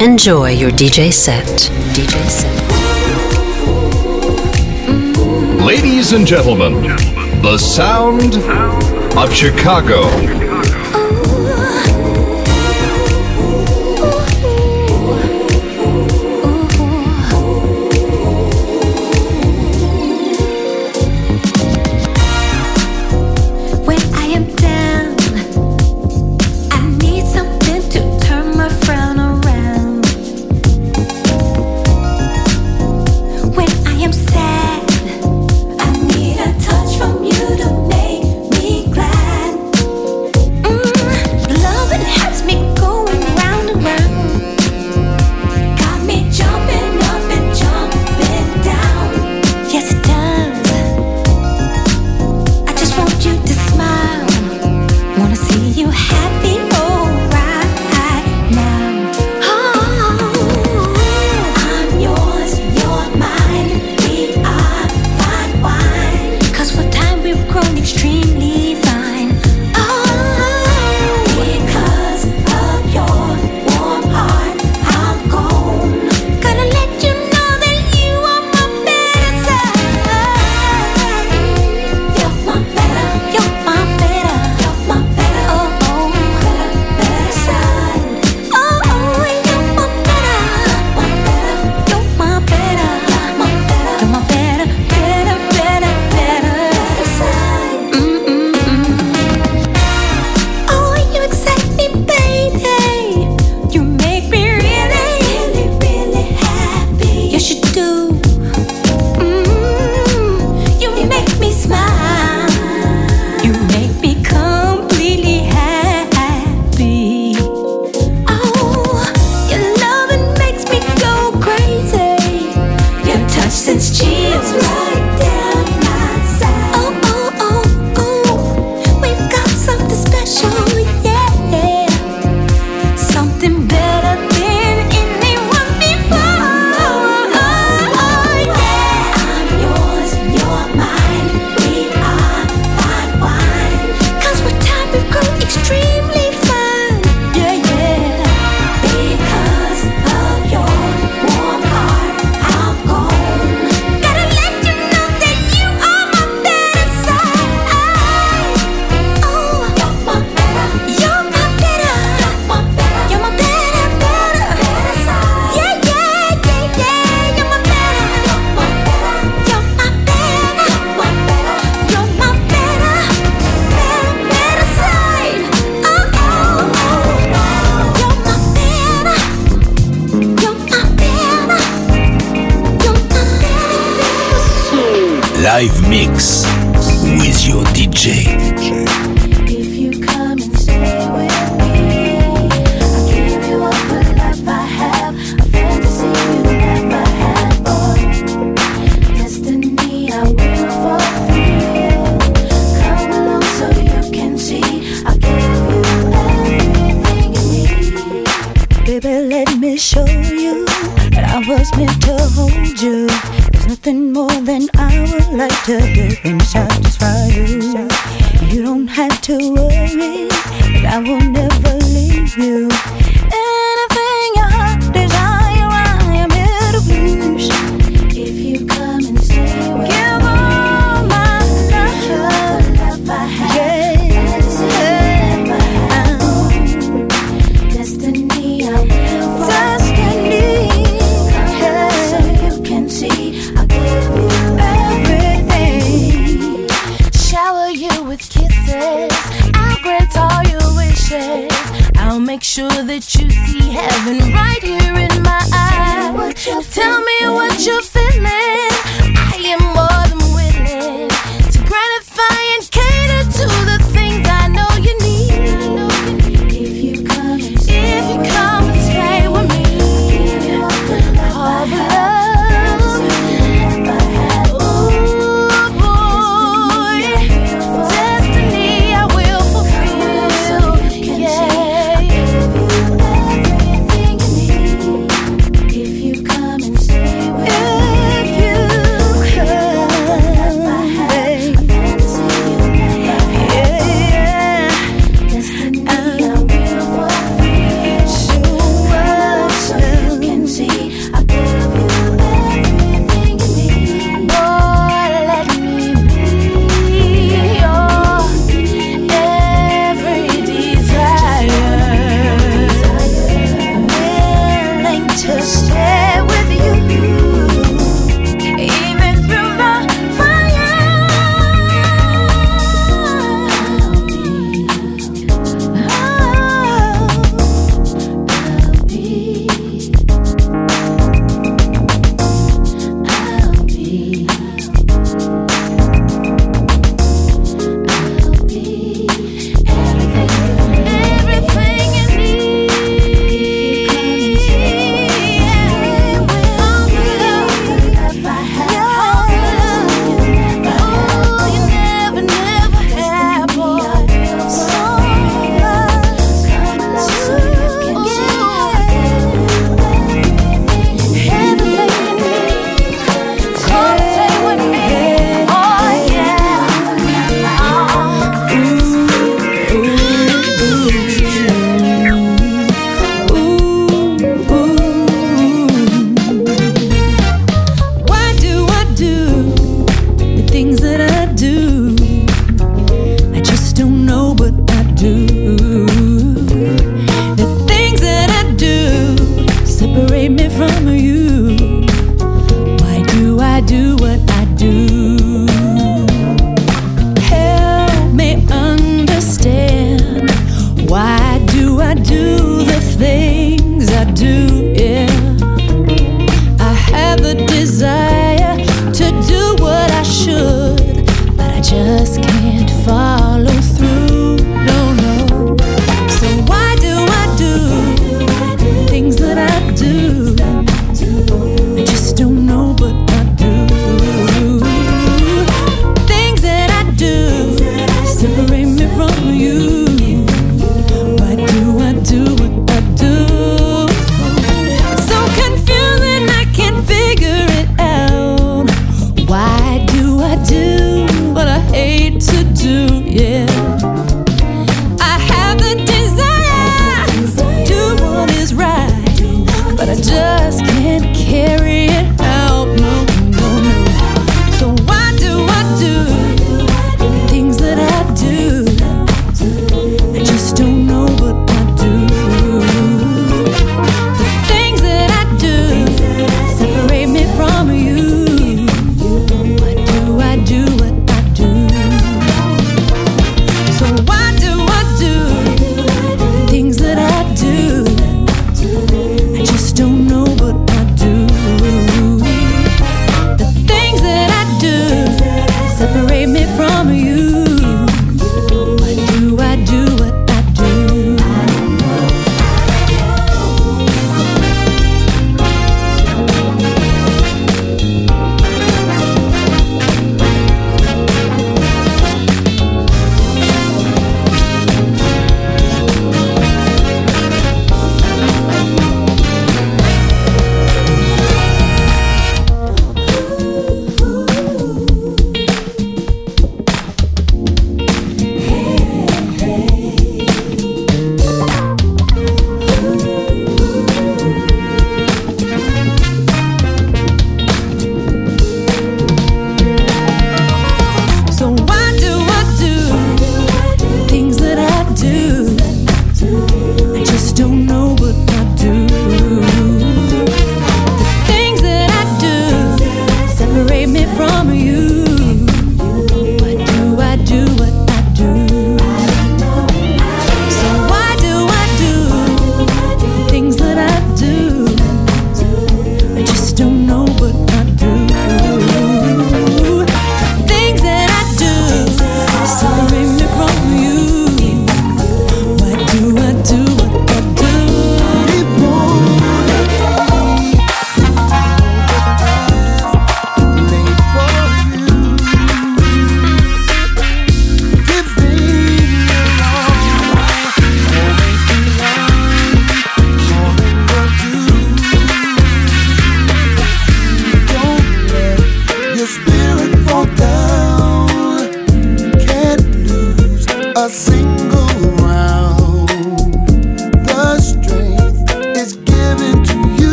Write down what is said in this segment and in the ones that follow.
Enjoy your DJ set. DJ set. Ladies and gentlemen, the sound of Chicago.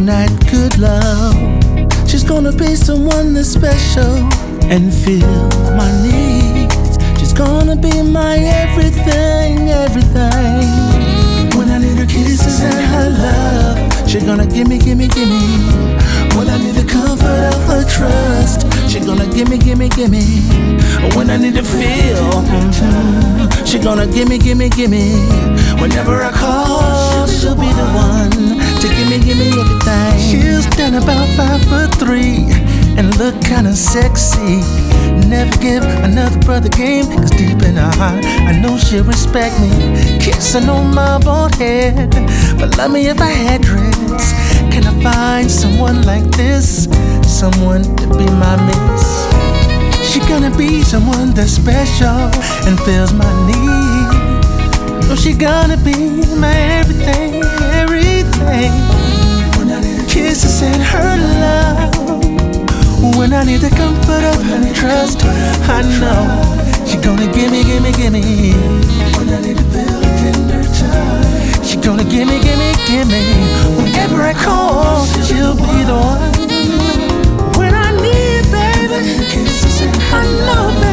That good love. She's gonna be someone that's special and feel my needs. She's gonna be my everything, everything. When I need her kisses and her love, she's gonna give me, give me, give me. When I need the comfort of her trust, she's gonna gimme, gimme, gimme. When I need to feel, mm-hmm, she gonna gimme, gimme, gimme. Whenever I call, she'll be the one to gimme, gimme everything. She'll about five foot three and look kinda sexy. Never give another brother game, cause deep in her heart, I know she'll respect me. Kissing on my bald head, but love me if I had dreads. Can I find someone like this? Someone to be my miss? She gonna be someone that's special and fills my need. No, she gonna be my everything, everything. When I need kisses and her love. When I need the comfort of her trust, I know she gonna gimme, gimme, gimme. When I need to feel tender touch, she gonna gimme, gimme, gimme. Whenever I call, she'll be the one. When I need, baby, I know, baby.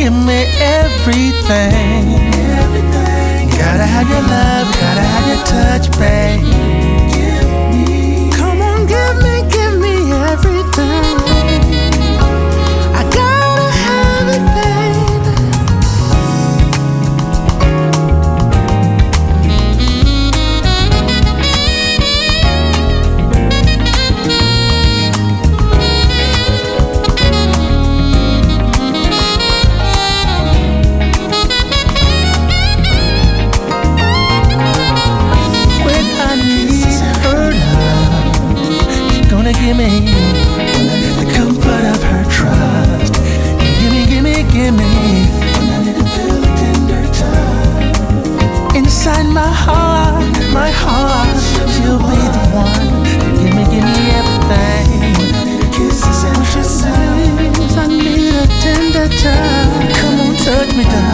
Gimme, gimme everything. Gotta have your love, gotta have your touch, babe. Touch, come on, touch me, darling.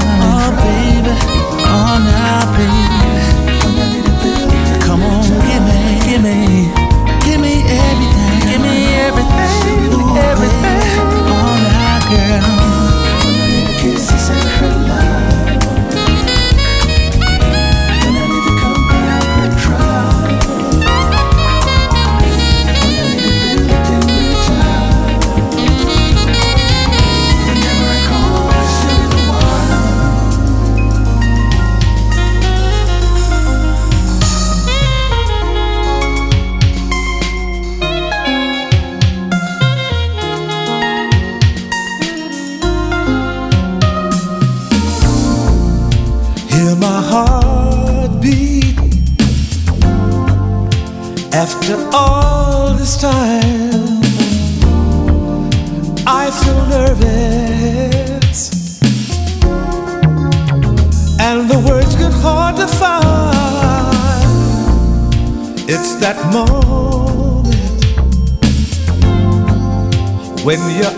Your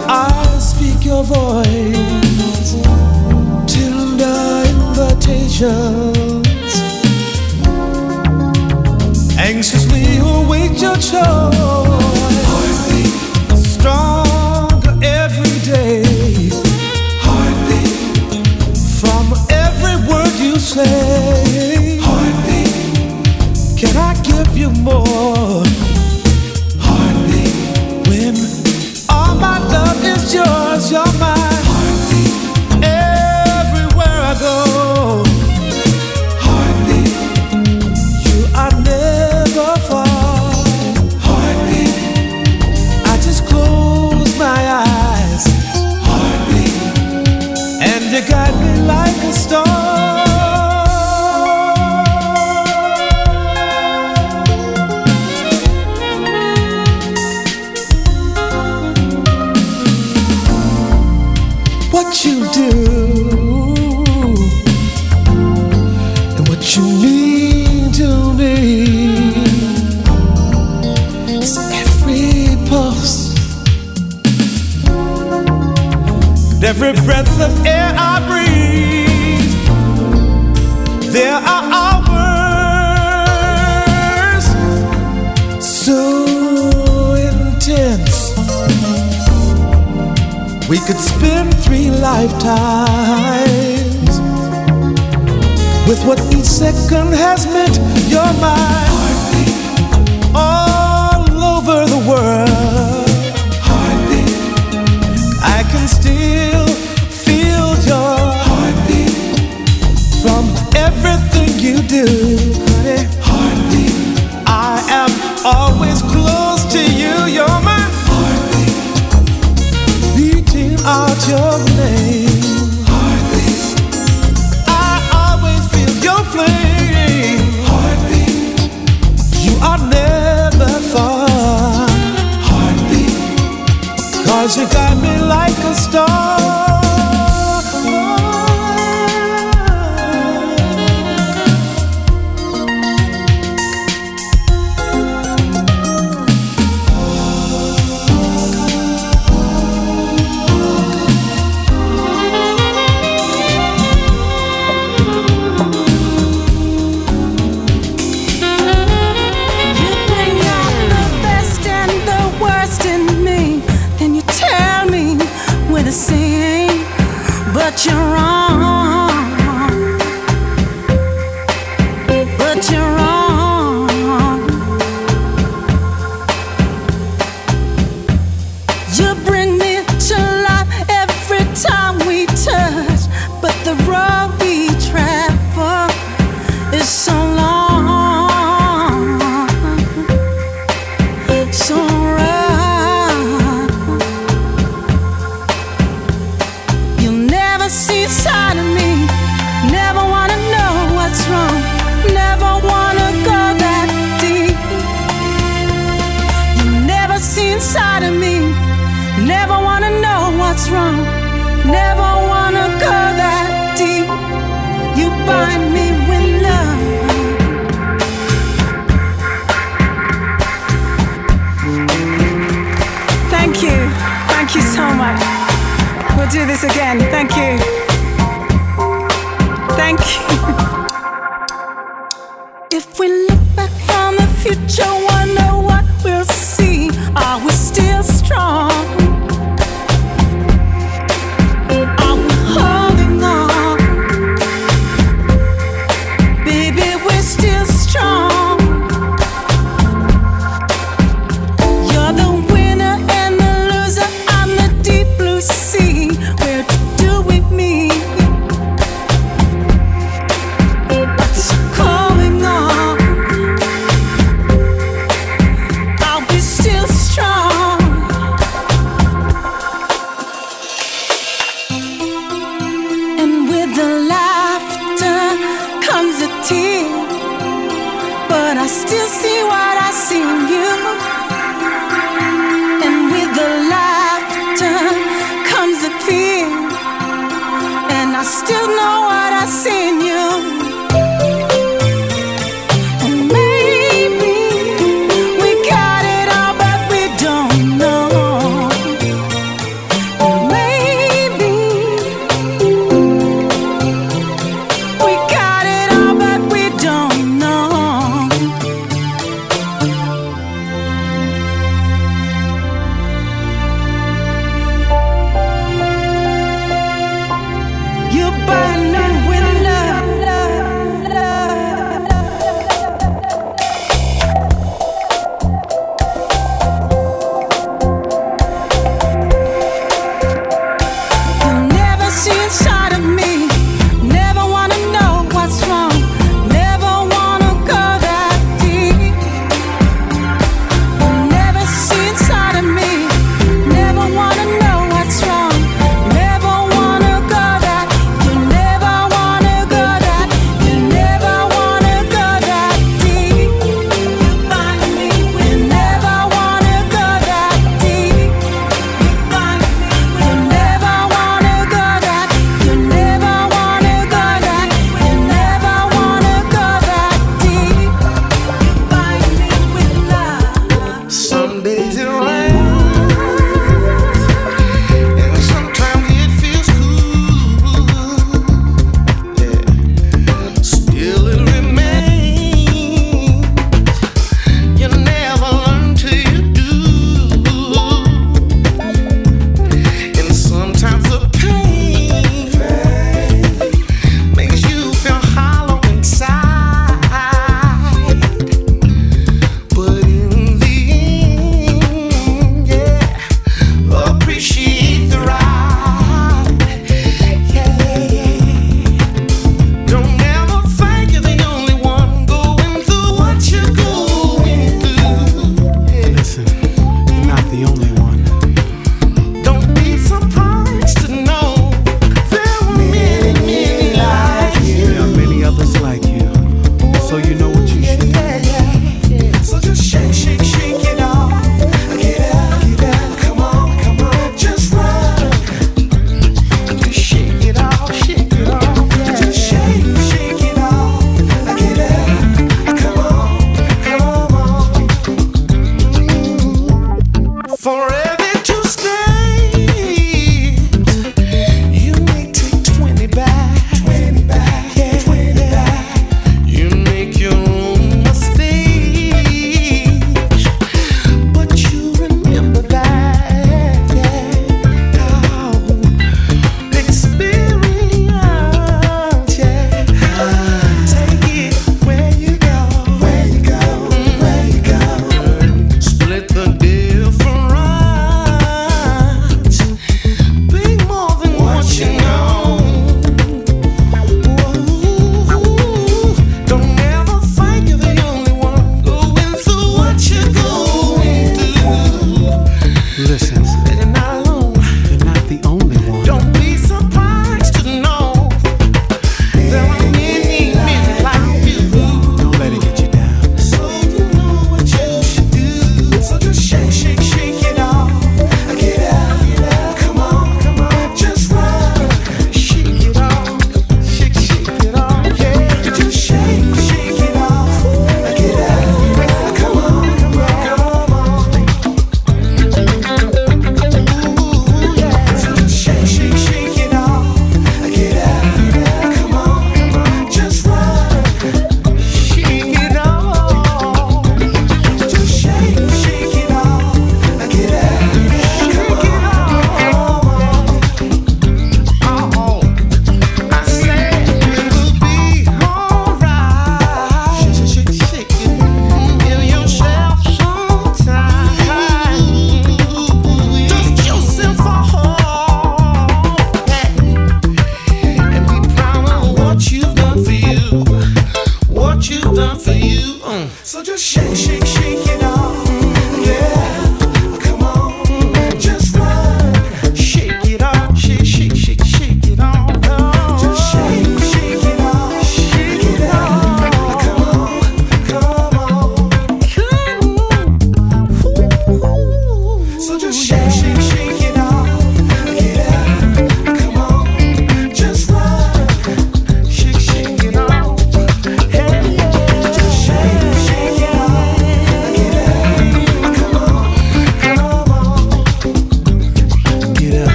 yours, you're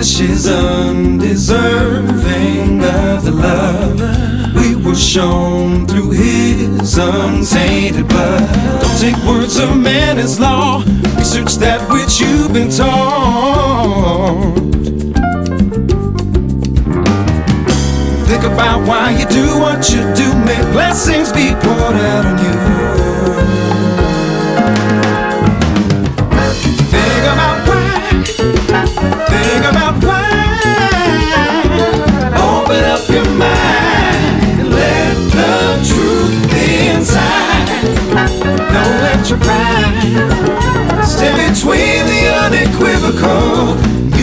Flesh is undeserving of the love we were shown through his untainted blood. Don't take words of man as law, research that which you've been taught. Think about why you do what you do, may blessings be poured out on you. Pride stand between the unequivocal.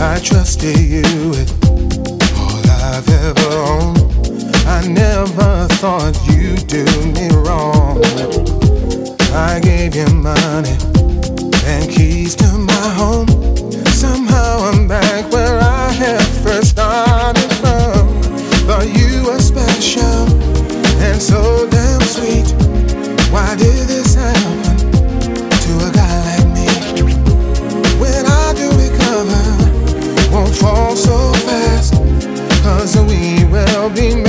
I trusted you with all I've ever owned. I never thought you'd do me wrong. I gave you money and keys to my home. Somehow I'm back where I had first started from. Thought you were special, and so. I'll be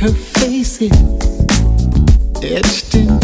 Her face is etched into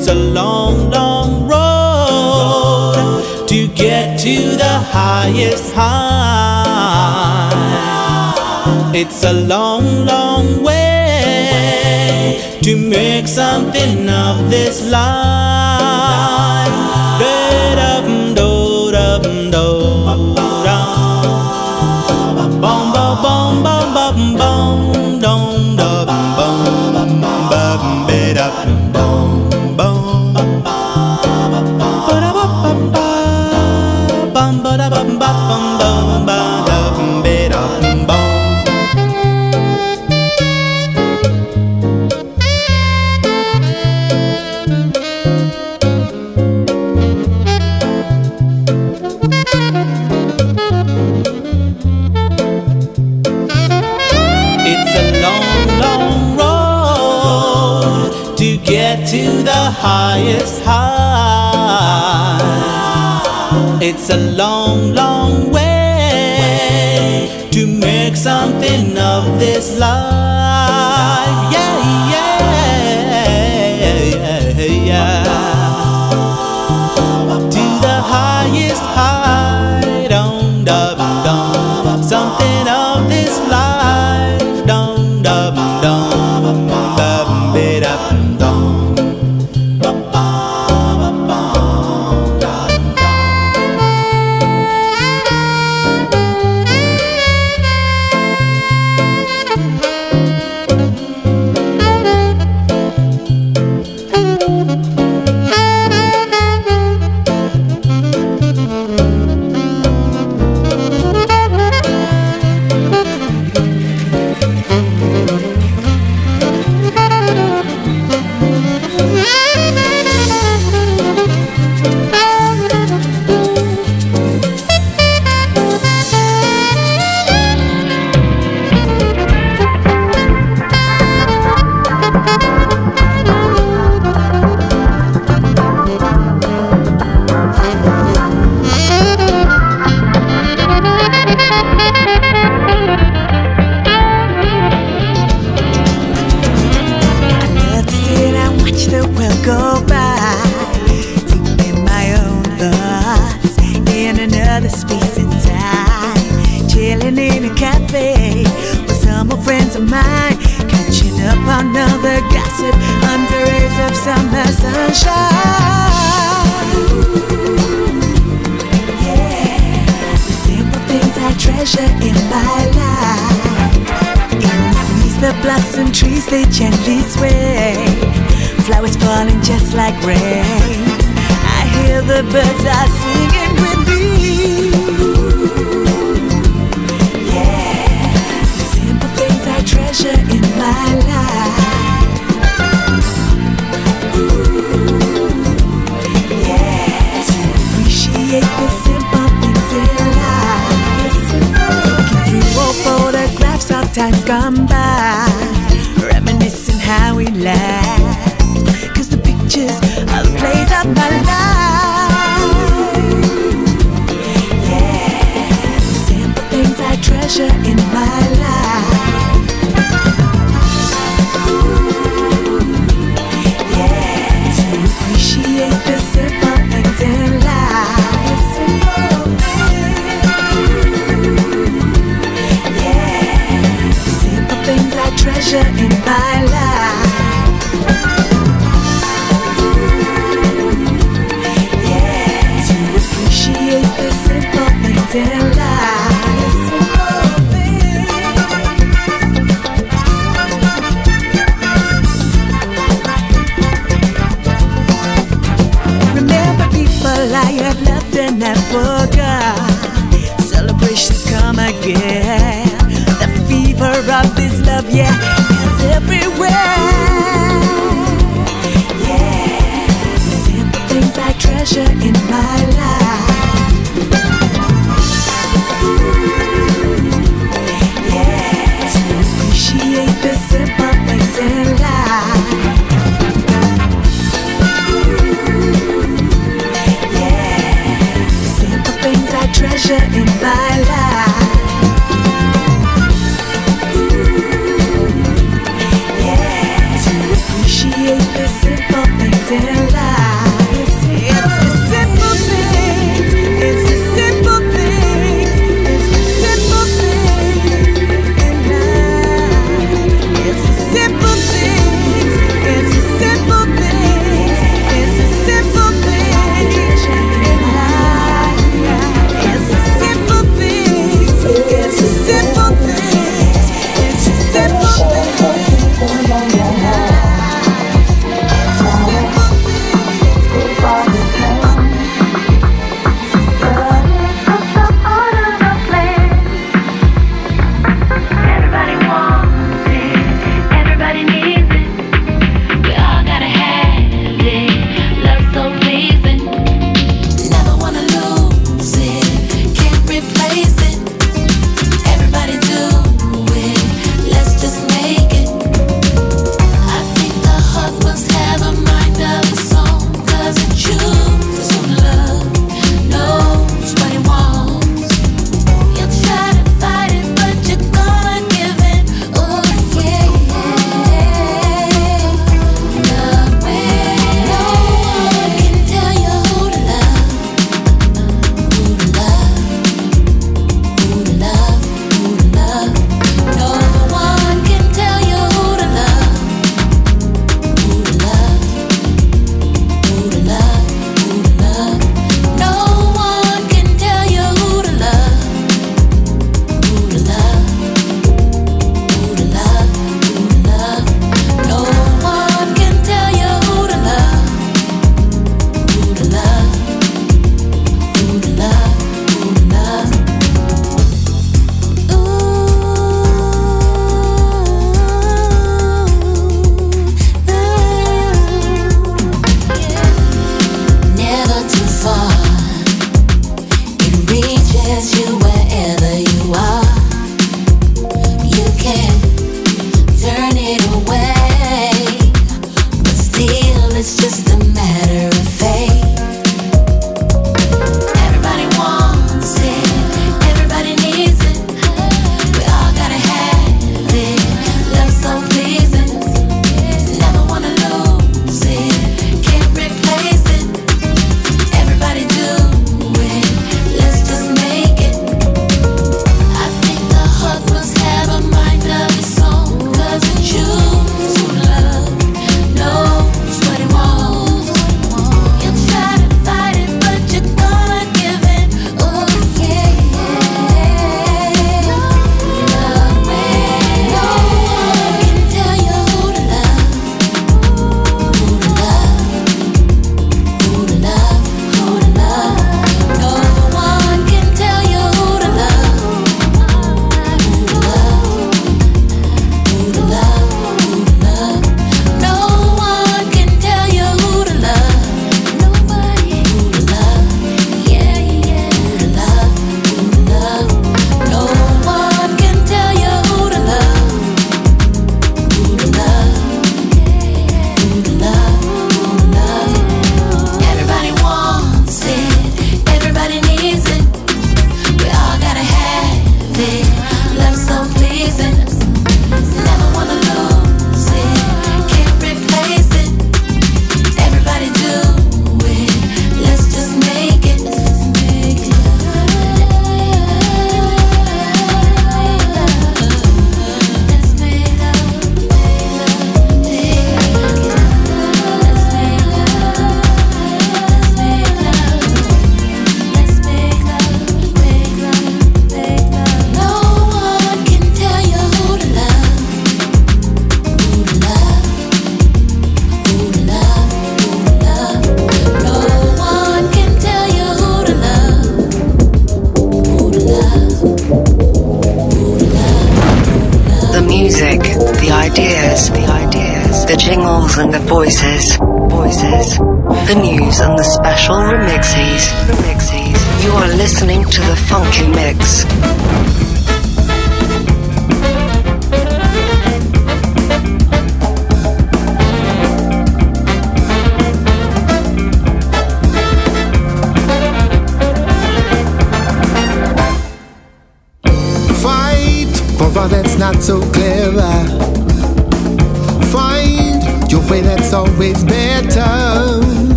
It's a long, long road to get to the highest high. It's a long, long way to make something of this life. High.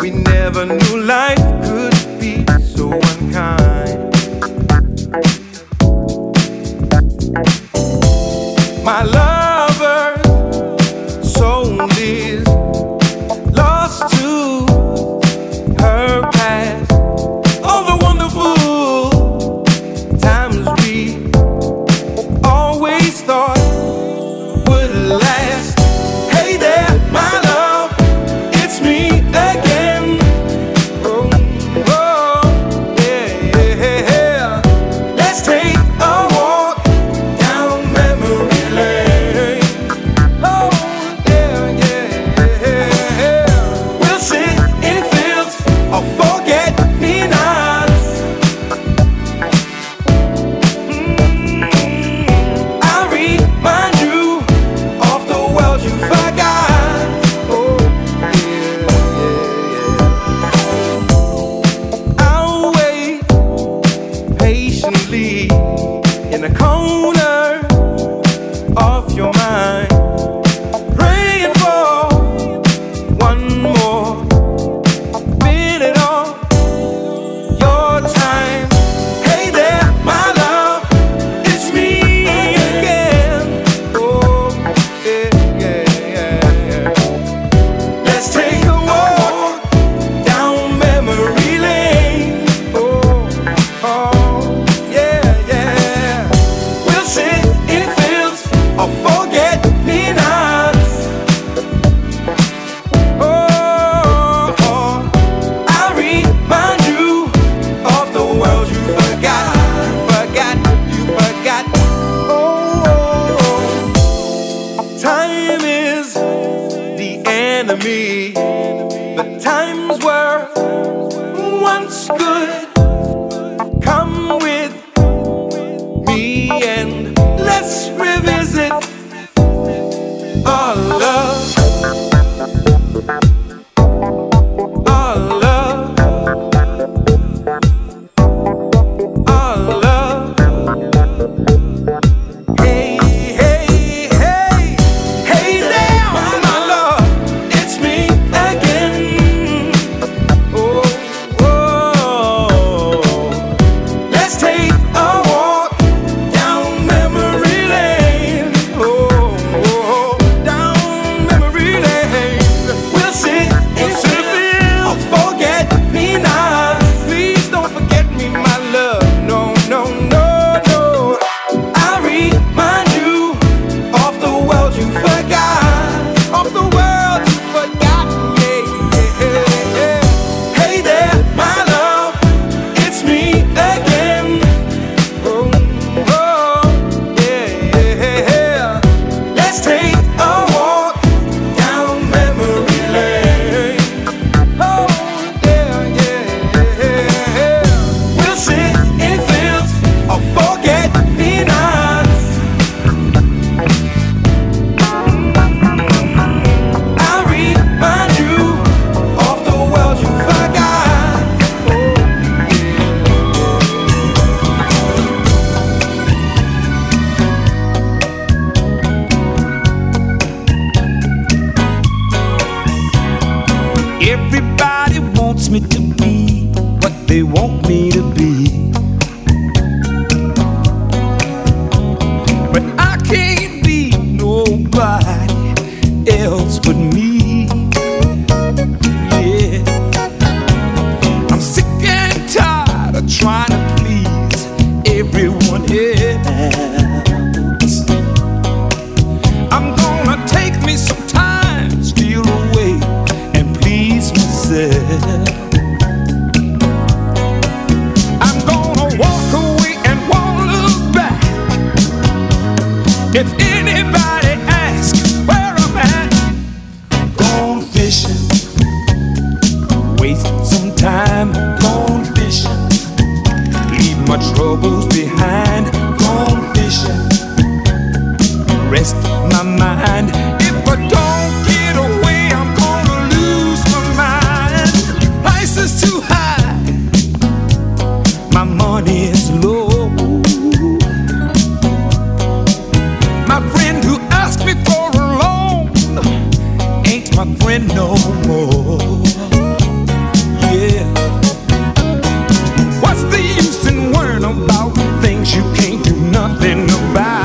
We never knew life. about things you can't do nothing about.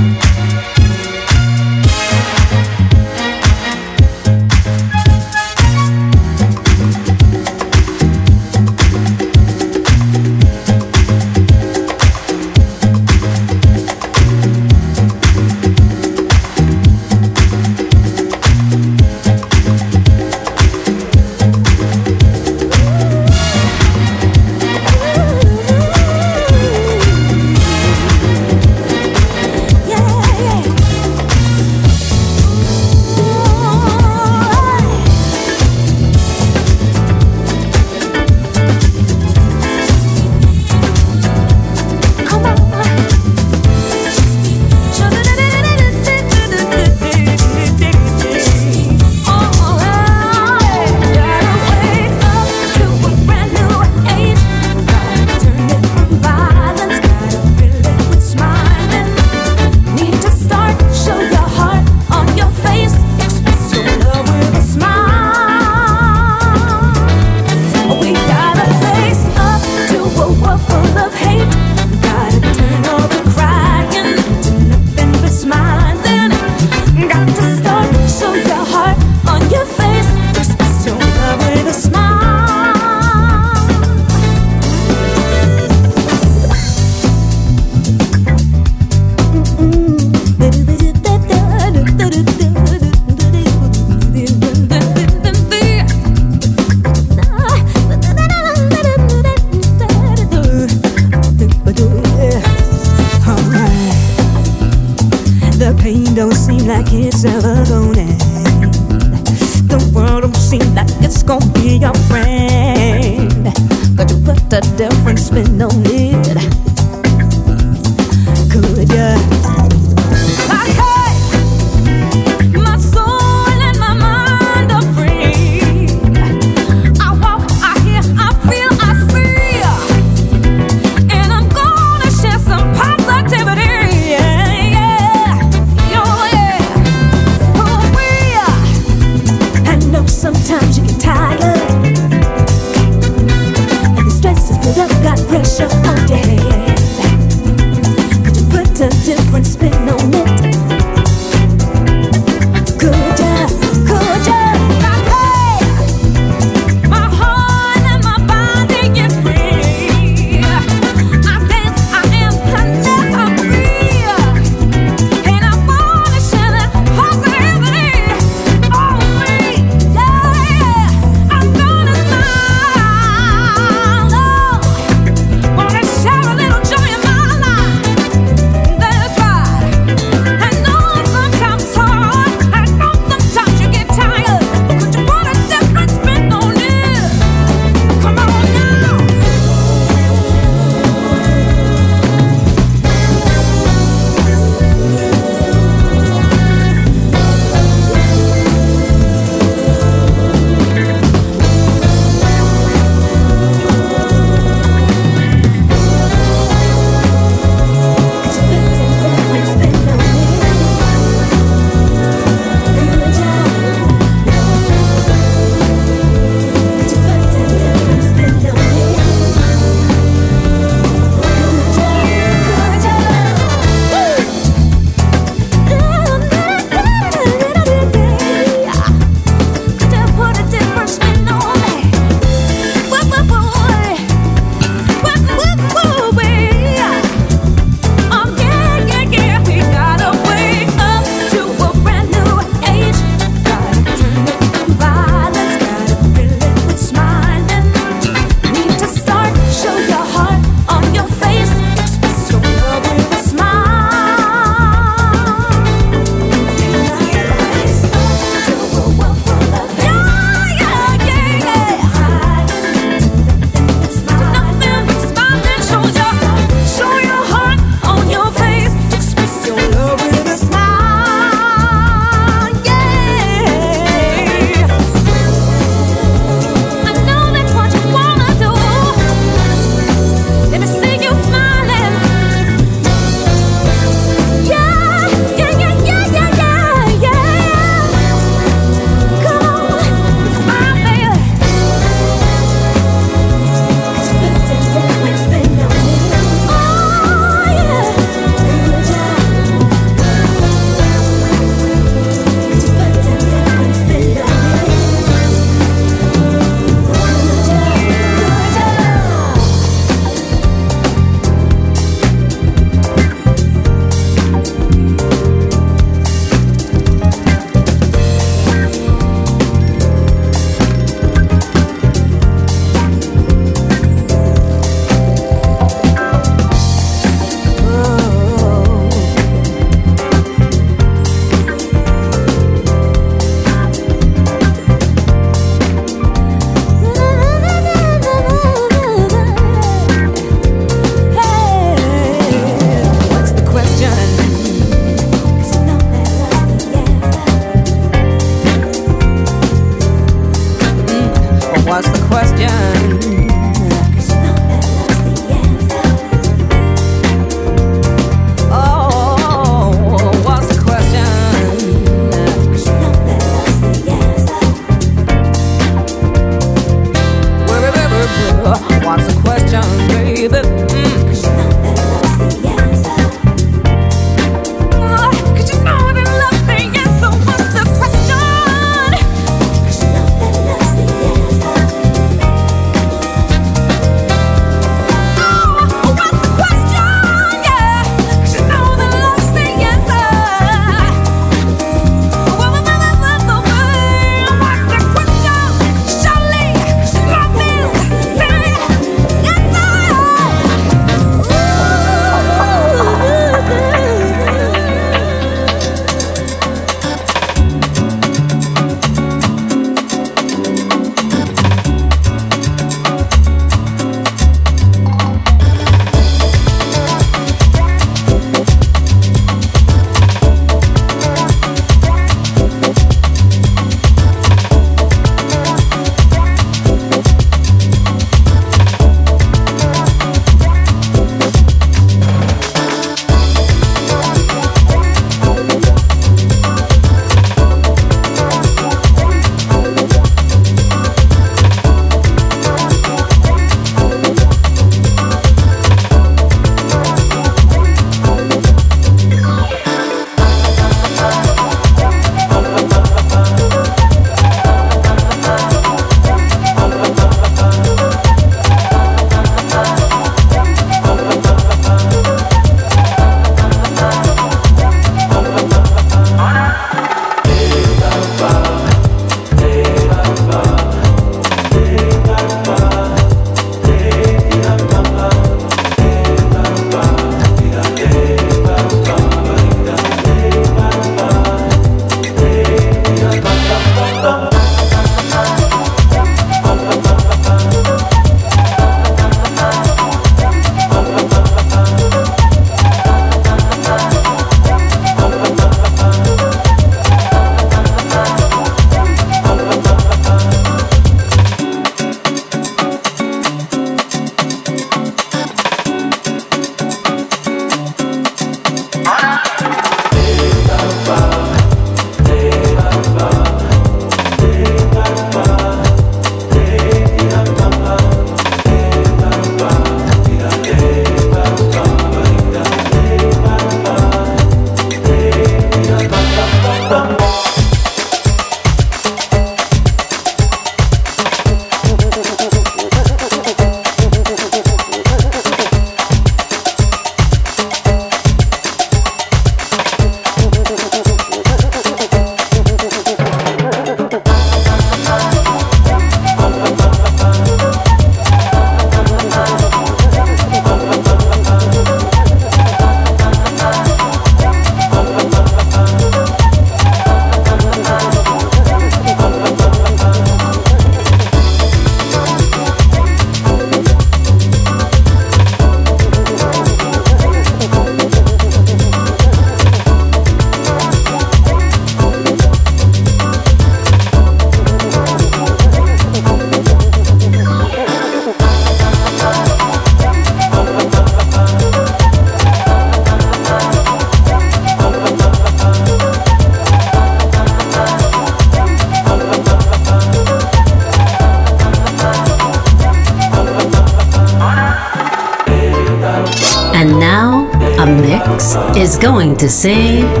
To save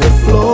the floor.